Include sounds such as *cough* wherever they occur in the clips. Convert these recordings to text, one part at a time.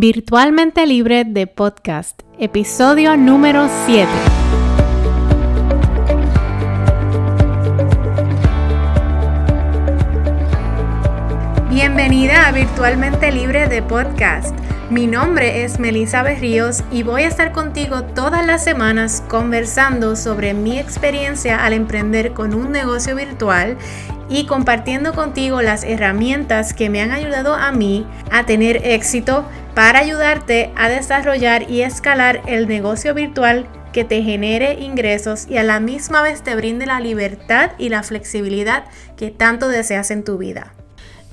Virtualmente Libre de Podcast, episodio número 7. Bienvenida a Virtualmente Libre de Podcast. Mi nombre es Melissa Berríos y voy a estar contigo todas las semanas conversando sobre mi experiencia al emprender con un negocio virtual y compartiendo contigo las herramientas que me han ayudado a mí a tener éxito para ayudarte a desarrollar y escalar el negocio virtual que te genere ingresos y a la misma vez te brinde la libertad y la flexibilidad que tanto deseas en tu vida.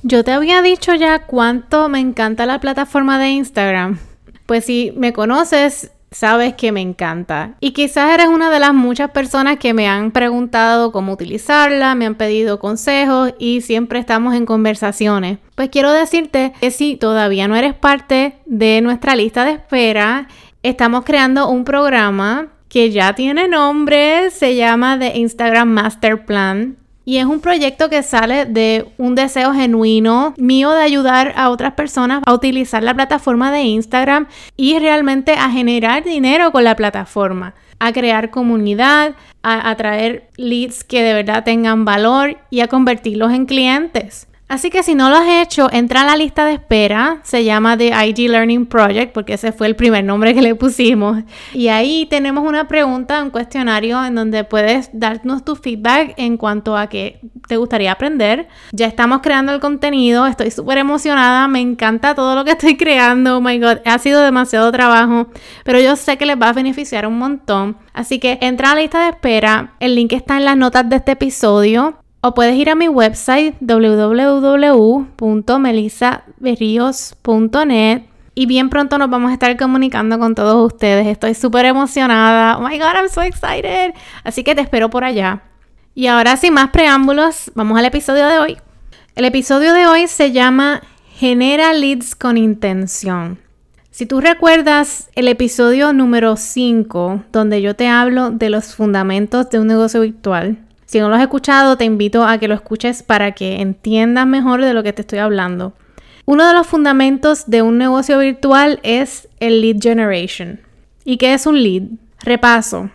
Yo te había dicho ya cuánto me encanta la plataforma de Instagram. Pues si me conoces, sabes que me encanta. Y quizás eres una de las muchas personas que me han preguntado cómo utilizarla, me han pedido consejos y siempre estamos en conversaciones. Pues quiero decirte que si todavía no eres parte de nuestra lista de espera, estamos creando un programa que ya tiene nombre, se llama The Instagram Master Plan. Y es un proyecto que sale de un deseo genuino mío de ayudar a otras personas a utilizar la plataforma de Instagram y realmente a generar dinero con la plataforma, a crear comunidad, a atraer leads que de verdad tengan valor y a convertirlos en clientes. Así que si no lo has hecho, entra a la lista de espera. Se llama The IG Learning Project porque ese fue el primer nombre que le pusimos. Y ahí tenemos una pregunta, un cuestionario en donde puedes darnos tu feedback en cuanto a qué te gustaría aprender. Ya estamos creando el contenido, estoy súper emocionada, me encanta todo lo que estoy creando. Oh my god, ha sido demasiado trabajo, pero yo sé que les va a beneficiar un montón. Así que entra a la lista de espera. El link está en las notas de este episodio. O puedes ir a mi website www.melisaberrios.net y bien pronto nos vamos a estar comunicando con todos ustedes. Estoy súper emocionada. Oh my god, I'm so excited. Así que te espero por allá. Y ahora sin más preámbulos, vamos al episodio de hoy. El episodio de hoy se llama Genera leads con intención. Si tú recuerdas el episodio número 5, donde yo te hablo de los fundamentos de un negocio virtual, si no lo has escuchado, te invito a que lo escuches para que entiendas mejor de lo que te estoy hablando. Uno de los fundamentos de un negocio virtual es el lead generation. ¿Y qué es un lead? Repaso.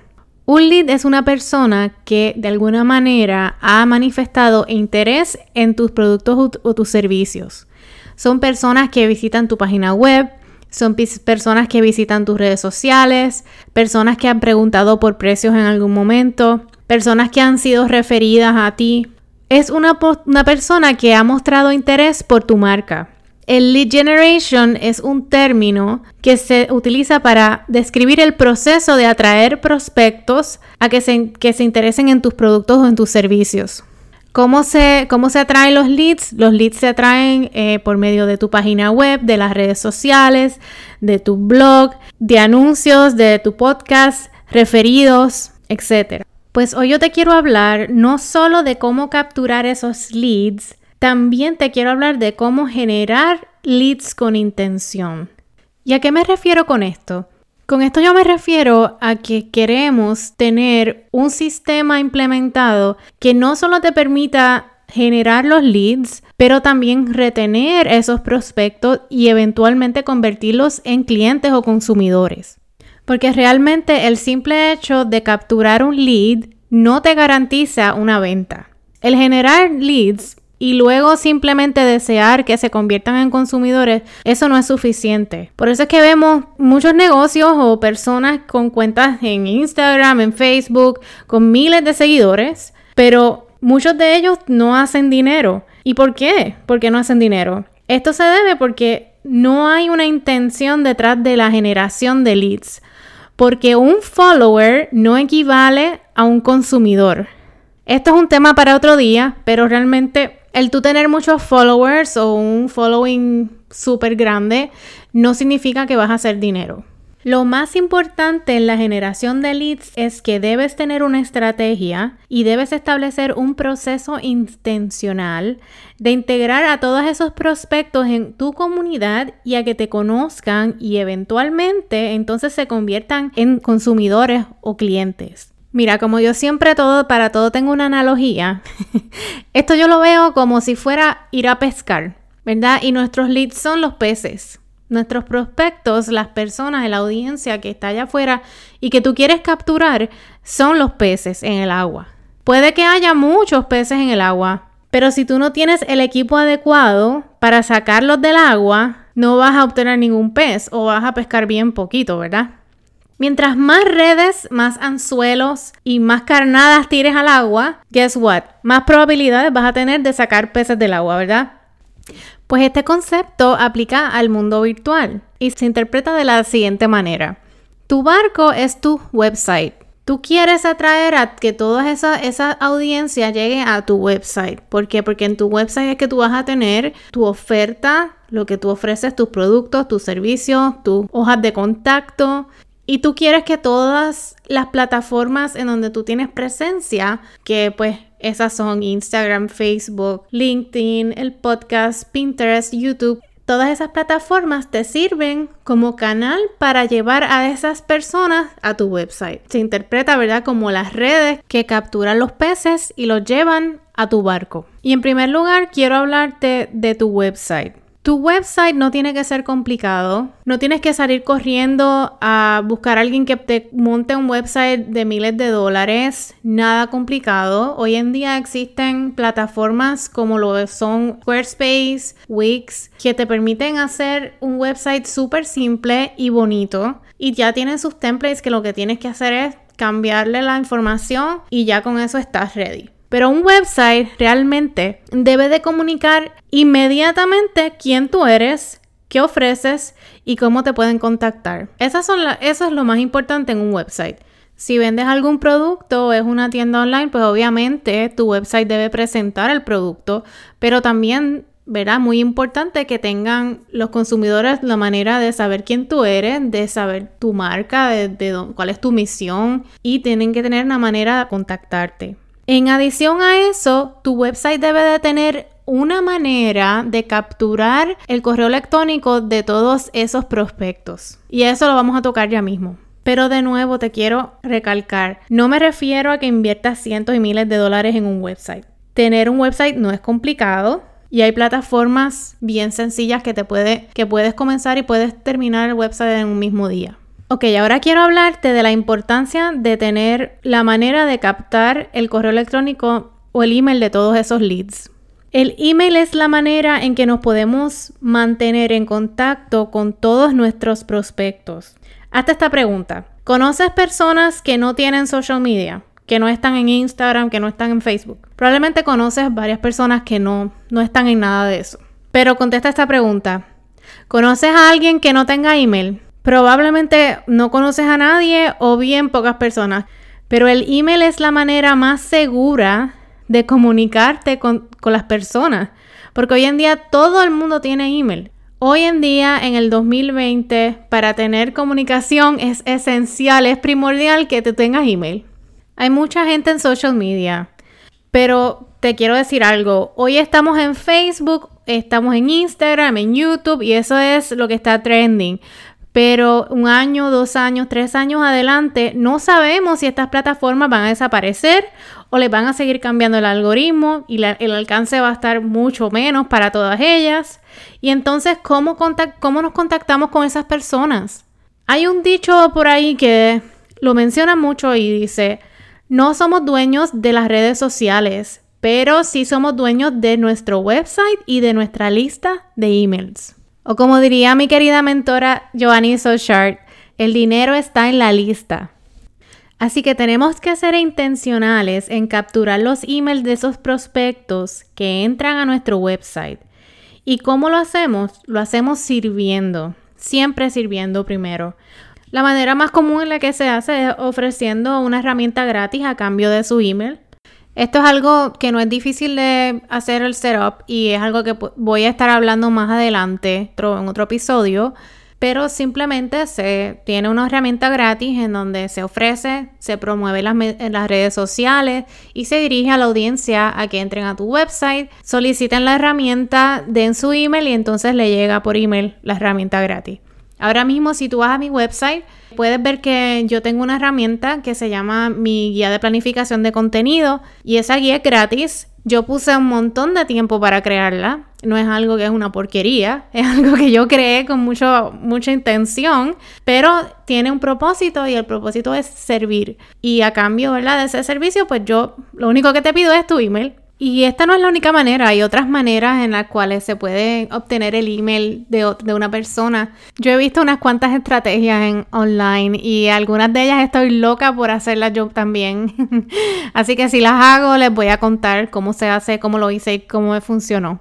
Un lead es una persona que de alguna manera ha manifestado interés en tus productos o tus servicios. Son personas que visitan tu página web, son personas que visitan tus redes sociales, personas que han preguntado por precios en algún momento, personas que han sido referidas a ti. Es una, una persona que ha mostrado interés por tu marca. El lead generation es un término que se utiliza para describir el proceso de atraer prospectos a que se, que se interesen en tus productos o en tus servicios. ¿Cómo se, ¿Cómo se atraen los leads? Los leads se atraen eh, por medio de tu página web, de las redes sociales, de tu blog, de anuncios, de tu podcast, referidos, etc. Pues hoy yo te quiero hablar no solo de cómo capturar esos leads, también te quiero hablar de cómo generar leads con intención. ¿Y a qué me refiero con esto? Con esto yo me refiero a que queremos tener un sistema implementado que no solo te permita generar los leads, pero también retener esos prospectos y eventualmente convertirlos en clientes o consumidores. Porque realmente el simple hecho de capturar un lead no te garantiza una venta. El generar leads y luego simplemente desear que se conviertan en consumidores, eso no es suficiente. Por eso es que vemos muchos negocios o personas con cuentas en Instagram, en Facebook, con miles de seguidores, pero muchos de ellos no hacen dinero. ¿Y por qué? ¿Por qué no hacen dinero? Esto se debe porque no hay una intención detrás de la generación de leads porque un follower no equivale a un consumidor. Esto es un tema para otro día, pero realmente el tú tener muchos followers o un following súper grande no significa que vas a hacer dinero. Lo más importante en la generación de leads es que debes tener una estrategia y debes establecer un proceso intencional de integrar a todos esos prospectos en tu comunidad y a que te conozcan y eventualmente entonces se conviertan en consumidores o clientes. Mira, como yo siempre todo, para todo tengo una analogía, *laughs* esto yo lo veo como si fuera ir a pescar, ¿verdad? Y nuestros leads son los peces. Nuestros prospectos, las personas, la audiencia que está allá afuera y que tú quieres capturar son los peces en el agua. Puede que haya muchos peces en el agua, pero si tú no tienes el equipo adecuado para sacarlos del agua, no vas a obtener ningún pez o vas a pescar bien poquito, ¿verdad? Mientras más redes, más anzuelos y más carnadas tires al agua, guess what? Más probabilidades vas a tener de sacar peces del agua, ¿verdad? Pues este concepto aplica al mundo virtual y se interpreta de la siguiente manera. Tu barco es tu website. Tú quieres atraer a que toda esa, esa audiencia llegue a tu website. ¿Por qué? Porque en tu website es que tú vas a tener tu oferta, lo que tú ofreces, tus productos, tus servicios, tus hojas de contacto, y tú quieres que todas las plataformas en donde tú tienes presencia, que pues esas son Instagram, Facebook, LinkedIn, el podcast, Pinterest, YouTube, todas esas plataformas te sirven como canal para llevar a esas personas a tu website. Se interpreta, ¿verdad?, como las redes que capturan los peces y los llevan a tu barco. Y en primer lugar, quiero hablarte de tu website. Tu website no tiene que ser complicado. No tienes que salir corriendo a buscar a alguien que te monte un website de miles de dólares. Nada complicado. Hoy en día existen plataformas como lo son Squarespace, Wix, que te permiten hacer un website súper simple y bonito. Y ya tienen sus templates que lo que tienes que hacer es cambiarle la información y ya con eso estás ready. Pero un website realmente debe de comunicar inmediatamente quién tú eres, qué ofreces y cómo te pueden contactar. Esas son eso es lo más importante en un website. Si vendes algún producto o es una tienda online, pues obviamente tu website debe presentar el producto, pero también verá muy importante que tengan los consumidores la manera de saber quién tú eres, de saber tu marca, de cuál es tu misión y tienen que tener una manera de contactarte. En adición a eso, tu website debe de tener una manera de capturar el correo electrónico de todos esos prospectos. Y eso lo vamos a tocar ya mismo. Pero de nuevo te quiero recalcar, no me refiero a que inviertas cientos y miles de dólares en un website. Tener un website no es complicado y hay plataformas bien sencillas que te que puedes comenzar y puedes terminar el website en un mismo día. Ok, ahora quiero hablarte de la importancia de tener la manera de captar el correo electrónico o el email de todos esos leads. El email es la manera en que nos podemos mantener en contacto con todos nuestros prospectos. Hazte esta pregunta. ¿Conoces personas que no tienen social media? Que no están en Instagram, que no están en Facebook. Probablemente conoces varias personas que no, no están en nada de eso. Pero contesta esta pregunta. ¿Conoces a alguien que no tenga email? Probablemente no conoces a nadie o bien pocas personas, pero el email es la manera más segura de comunicarte con, las personas, porque hoy en día todo el mundo tiene email. Hoy en día, en el 2020, para tener comunicación es esencial, es primordial que te tengas email. Hay mucha gente en social media, pero te quiero decir algo. Hoy estamos en Facebook, estamos en Instagram, en YouTube y eso es lo que está trending pero un año, dos años, tres años adelante, no sabemos si estas plataformas van a desaparecer o les van a seguir cambiando el algoritmo y el alcance va a estar mucho menos para todas ellas. Y entonces, ¿cómo, ¿cómo nos contactamos con esas personas? Hay un dicho por ahí que lo menciona mucho y dice, no somos dueños de las redes sociales, pero sí somos dueños de nuestro website y de nuestra lista de emails. O como diría mi querida mentora Joanny Sochart, el dinero está en la lista. Así que tenemos que ser intencionales en capturar los emails de esos prospectos que entran a nuestro website. ¿Y cómo lo hacemos? Lo hacemos sirviendo, siempre sirviendo primero. La manera más común en la que se hace es ofreciendo una herramienta gratis a cambio de su email. Esto es algo que no es difícil de hacer el setup y es algo que voy a estar hablando más adelante en otro episodio, pero simplemente se tiene una herramienta gratis en donde se ofrece, se promueve en las redes sociales y se dirige a la audiencia a que entren a tu website, soliciten la herramienta, den su email y entonces le llega por email la herramienta gratis. Ahora mismo, si tú vas a mi website, puedes ver que yo tengo una herramienta que se llama mi guía de planificación de contenido y esa guía es gratis. Yo puse un montón de tiempo para crearla. No es algo que es una porquería, *laughs* es algo que yo creé con mucho, mucha intención, pero tiene un propósito y el propósito es servir. Y a cambio, ¿verdad? De ese servicio, pues yo lo único que te pido es tu email y esta no es la única manera, hay otras maneras en las cuales se puede obtener el email de, de, una persona. Yo he visto unas cuantas estrategias en online y algunas de ellas estoy loca por hacerlas yo también. *laughs* Así que si las hago, les voy a contar cómo se hace, cómo lo hice y cómo me funcionó.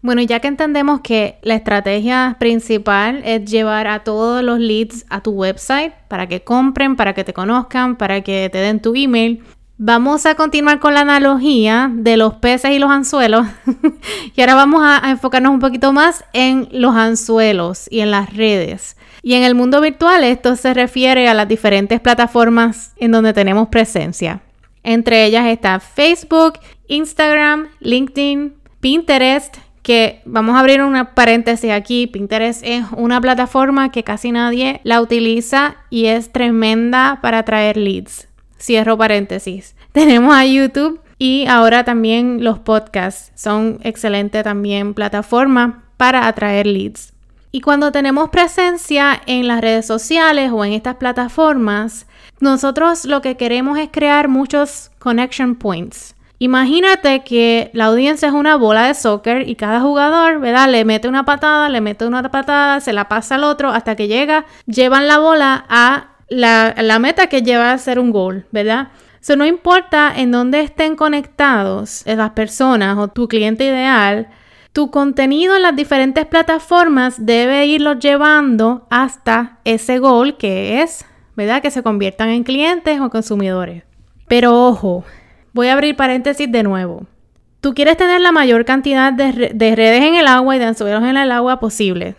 Bueno, ya que entendemos que la estrategia principal es llevar a todos los leads a tu website para que compren, para que te conozcan, para que te den tu email, Vamos a continuar con la analogía de los peces y los anzuelos. *laughs* y ahora vamos a, enfocarnos un poquito más en los anzuelos y en las redes. Y en el mundo virtual esto se refiere a las diferentes plataformas en donde tenemos presencia. Entre ellas está Facebook, Instagram, LinkedIn, Pinterest, que vamos a abrir una paréntesis aquí. Pinterest es una plataforma que casi nadie la utiliza y es tremenda para traer leads. Cierro paréntesis. *laughs* Tenemos a YouTube y ahora también los podcasts son excelente también plataforma para atraer leads. Y cuando tenemos presencia en las redes sociales o en estas plataformas, nosotros lo que queremos es crear muchos connection points. Imagínate que la audiencia es una bola de soccer y cada jugador, ¿verdad? Le mete una patada, le mete una patada, se la pasa al otro hasta que llega, llevan la bola a la, meta que lleva a ser un gol, ¿verdad? Eso no importa en dónde estén conectados las personas o tu cliente ideal, tu contenido en las diferentes plataformas debe irlos llevando hasta ese gol que es, ¿verdad? Que se conviertan en clientes o consumidores. Pero ojo, voy a abrir paréntesis de nuevo. Tú quieres tener la mayor cantidad de, de redes en el agua y de anzuelos en el agua posible.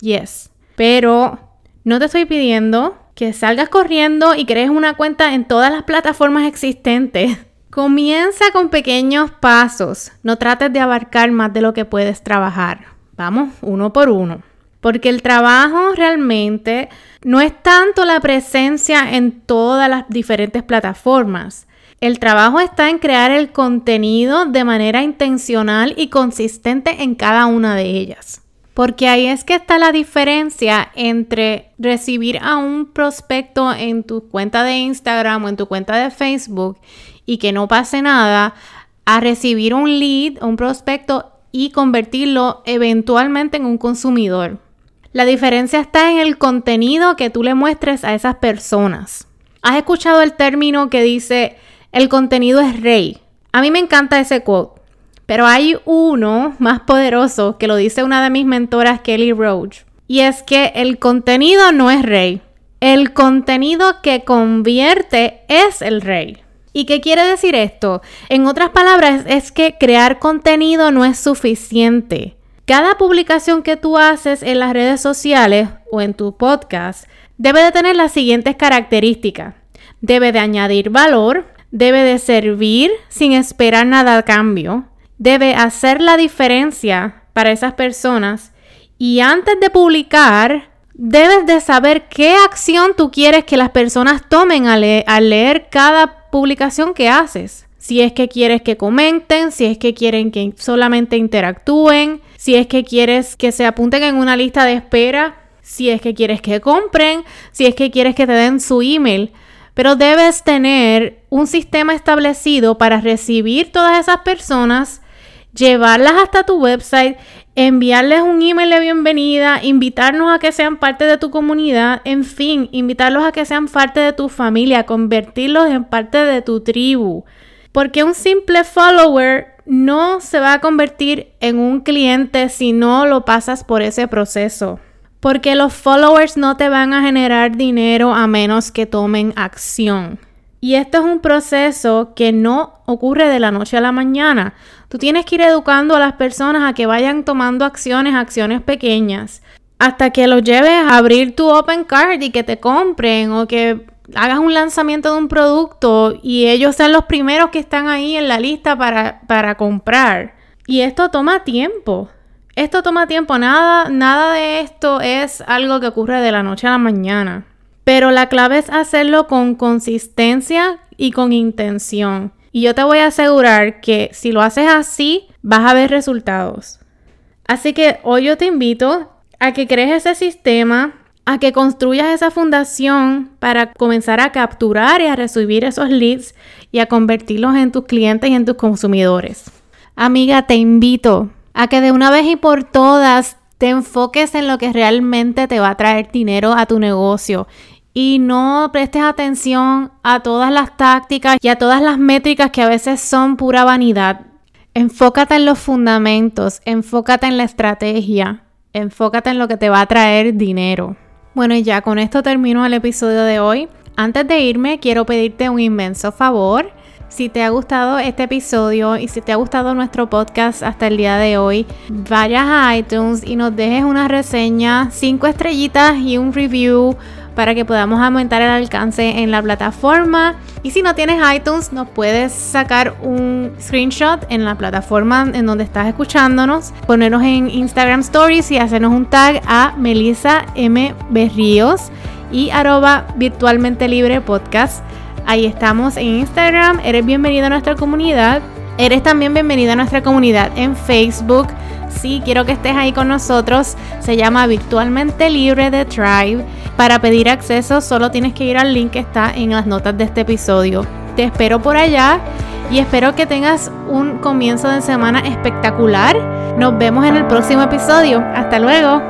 Yes. Pero no te estoy pidiendo que salgas corriendo y crees una cuenta en todas las plataformas existentes. Comienza con pequeños pasos. No trates de abarcar más de lo que puedes trabajar. Vamos, uno por uno. Porque el trabajo realmente no es tanto la presencia en todas las diferentes plataformas. El trabajo está en crear el contenido de manera intencional y consistente en cada una de ellas. Porque ahí es que está la diferencia entre recibir a un prospecto en tu cuenta de Instagram o en tu cuenta de Facebook y que no pase nada, a recibir un lead, un prospecto y convertirlo eventualmente en un consumidor. La diferencia está en el contenido que tú le muestres a esas personas. ¿Has escuchado el término que dice el contenido es rey? A mí me encanta ese quote pero hay uno más poderoso que lo dice una de mis mentoras, Kelly Roach. Y es que el contenido no es rey. El contenido que convierte es el rey. ¿Y qué quiere decir esto? En otras palabras, es que crear contenido no es suficiente. Cada publicación que tú haces en las redes sociales o en tu podcast debe de tener las siguientes características. Debe de añadir valor, debe de servir sin esperar nada a cambio, debe hacer la diferencia para esas personas y antes de publicar debes de saber qué acción tú quieres que las personas tomen al, leer cada publicación que haces. Si es que quieres que comenten, si es que quieren que solamente interactúen, si es que quieres que se apunten en una lista de espera, si es que quieres que compren, si es que quieres que te den su email. Pero debes tener un sistema establecido para recibir todas esas personas llevarlas hasta tu website, enviarles un email de bienvenida, invitarnos a que sean parte de tu comunidad, en fin, invitarlos a que sean parte de tu familia, convertirlos en parte de tu tribu. Porque un simple follower no se va a convertir en un cliente si no lo pasas por ese proceso. Porque los followers no te van a generar dinero a menos que tomen acción. Y esto es un proceso que no ocurre de la noche a la mañana. Tú tienes que ir educando a las personas a que vayan tomando acciones, acciones pequeñas, hasta que los lleves a abrir tu open card y que te compren o que hagas un lanzamiento de un producto y ellos sean los primeros que están ahí en la lista para, para comprar. Y esto toma tiempo. Esto toma tiempo, nada, nada de esto es algo que ocurre de la noche a la mañana. Pero la clave es hacerlo con consistencia y con intención. Y yo te voy a asegurar que si lo haces así, vas a ver resultados. Así que hoy yo te invito a que crees ese sistema, a que construyas esa fundación para comenzar a capturar y a recibir esos leads y a convertirlos en tus clientes y en tus consumidores. Amiga, te invito a que de una vez y por todas te enfoques en lo que realmente te va a traer dinero a tu negocio y no prestes atención a todas las tácticas y a todas las métricas que a veces son pura vanidad. Enfócate en los fundamentos, enfócate en la estrategia, enfócate en lo que te va a traer dinero. Bueno, y ya con esto termino el episodio de hoy. Antes de irme, quiero pedirte un inmenso favor. Si te ha gustado este episodio y si te ha gustado nuestro podcast hasta el día de hoy, vayas a iTunes y nos dejes una reseña, cinco estrellitas y un review para que podamos aumentar el alcance en la plataforma. Y si no tienes iTunes, nos puedes sacar un screenshot en la plataforma en donde estás escuchándonos, ponernos en Instagram Stories y hacernos un tag a Melissa M. Berríos y arroba virtualmente libre podcast. Ahí estamos en Instagram. Eres bienvenido a nuestra comunidad. Eres también bienvenido a nuestra comunidad en Facebook. Sí, quiero que estés ahí con nosotros. Se llama Virtualmente Libre de Tribe. Para pedir acceso solo tienes que ir al link que está en las notas de este episodio. Te espero por allá y espero que tengas un comienzo de semana espectacular. Nos vemos en el próximo episodio. Hasta luego.